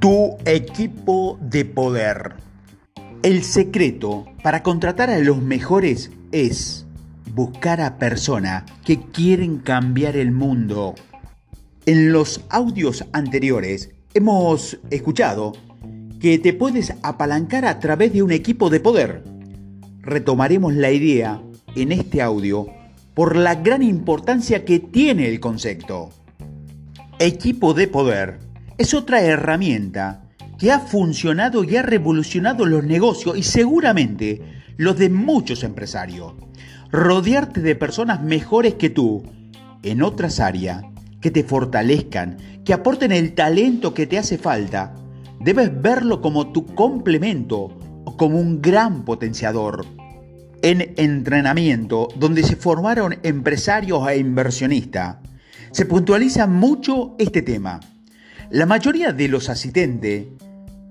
Tu equipo de poder. El secreto para contratar a los mejores es buscar a personas que quieren cambiar el mundo. En los audios anteriores hemos escuchado que te puedes apalancar a través de un equipo de poder. Retomaremos la idea en este audio por la gran importancia que tiene el concepto. Equipo de poder es otra herramienta que ha funcionado y ha revolucionado los negocios y seguramente los de muchos empresarios. Rodearte de personas mejores que tú en otras áreas que te fortalezcan, que aporten el talento que te hace falta, debes verlo como tu complemento o como un gran potenciador. En entrenamiento, donde se formaron empresarios e inversionistas, se puntualiza mucho este tema. La mayoría de los asistentes,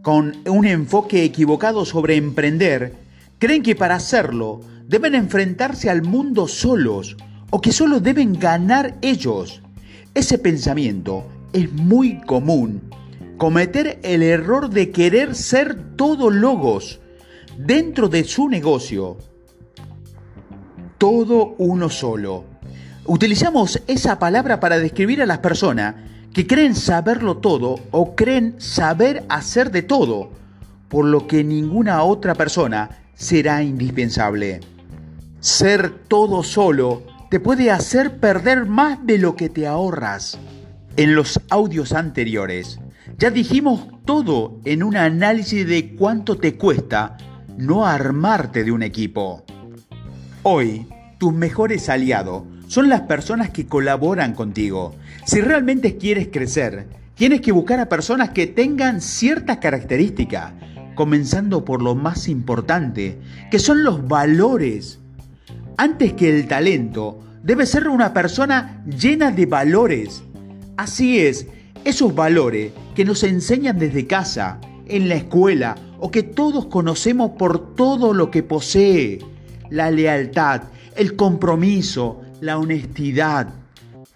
con un enfoque equivocado sobre emprender, creen que para hacerlo deben enfrentarse al mundo solos o que solo deben ganar ellos. Ese pensamiento es muy común. Cometer el error de querer ser todo logos dentro de su negocio. Todo uno solo. Utilizamos esa palabra para describir a las personas que creen saberlo todo o creen saber hacer de todo, por lo que ninguna otra persona será indispensable. Ser todo solo te puede hacer perder más de lo que te ahorras. En los audios anteriores ya dijimos todo en un análisis de cuánto te cuesta no armarte de un equipo. Hoy, tus mejores aliados son las personas que colaboran contigo. Si realmente quieres crecer, tienes que buscar a personas que tengan ciertas características, comenzando por lo más importante, que son los valores. Antes que el talento, debe ser una persona llena de valores. Así es, esos valores que nos enseñan desde casa, en la escuela o que todos conocemos por todo lo que posee. La lealtad, el compromiso, la honestidad.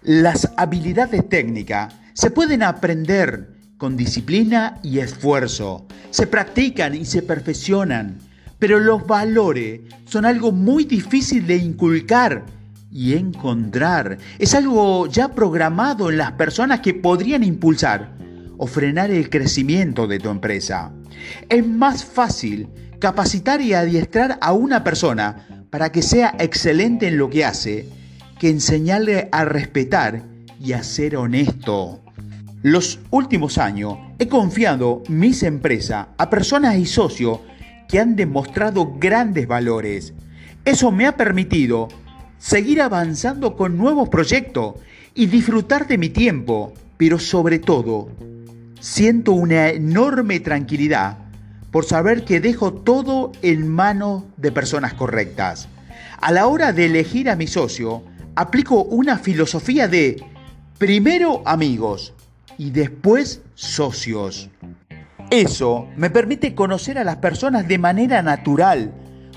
Las habilidades técnicas se pueden aprender con disciplina y esfuerzo. Se practican y se perfeccionan. Pero los valores son algo muy difícil de inculcar y encontrar. Es algo ya programado en las personas que podrían impulsar o frenar el crecimiento de tu empresa. Es más fácil capacitar y adiestrar a una persona para que sea excelente en lo que hace que enseñarle a respetar y a ser honesto. Los últimos años he confiado mis empresas a personas y socios que han demostrado grandes valores. Eso me ha permitido seguir avanzando con nuevos proyectos y disfrutar de mi tiempo, pero sobre todo, siento una enorme tranquilidad por saber que dejo todo en manos de personas correctas. A la hora de elegir a mi socio, aplico una filosofía de primero amigos y después socios. Eso me permite conocer a las personas de manera natural.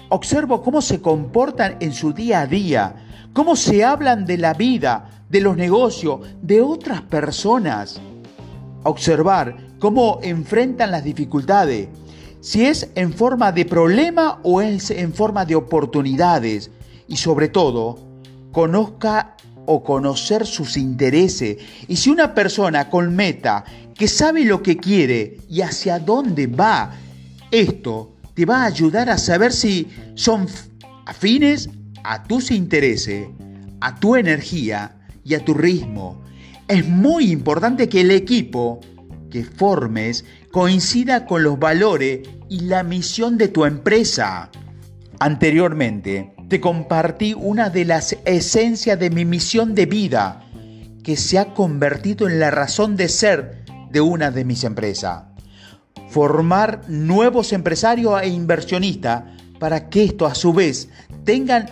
Observo cómo se comportan en su día a día, cómo se hablan de la vida, de los negocios, de otras personas. Observar cómo enfrentan las dificultades, si es en forma de problema o es en forma de oportunidades. Y sobre todo, conozca o conocer sus intereses. Y si una persona con meta, que sabe lo que quiere y hacia dónde va, esto te va a ayudar a saber si son afines a tus intereses, a tu energía y a tu ritmo. Es muy importante que el equipo que formes coincida con los valores y la misión de tu empresa. Anteriormente, te compartí una de las esencias de mi misión de vida, que se ha convertido en la razón de ser de una de mis empresas. Formar nuevos empresarios e inversionistas para que esto a su vez tengan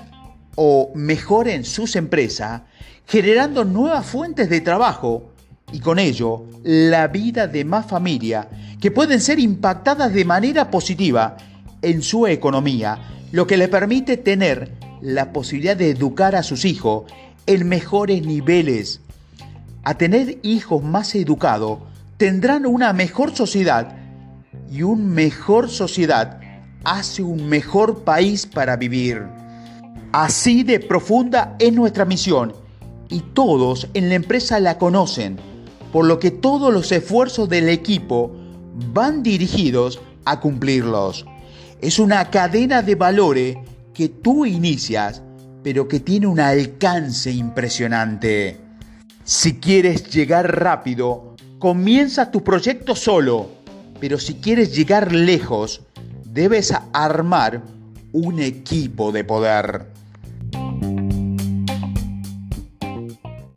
o mejoren sus empresas, generando nuevas fuentes de trabajo y con ello la vida de más familias que pueden ser impactadas de manera positiva en su economía lo que le permite tener la posibilidad de educar a sus hijos en mejores niveles. A tener hijos más educados tendrán una mejor sociedad y una mejor sociedad hace un mejor país para vivir. Así de profunda es nuestra misión y todos en la empresa la conocen, por lo que todos los esfuerzos del equipo van dirigidos a cumplirlos. Es una cadena de valores que tú inicias, pero que tiene un alcance impresionante. Si quieres llegar rápido, comienza tu proyecto solo, pero si quieres llegar lejos, debes armar un equipo de poder.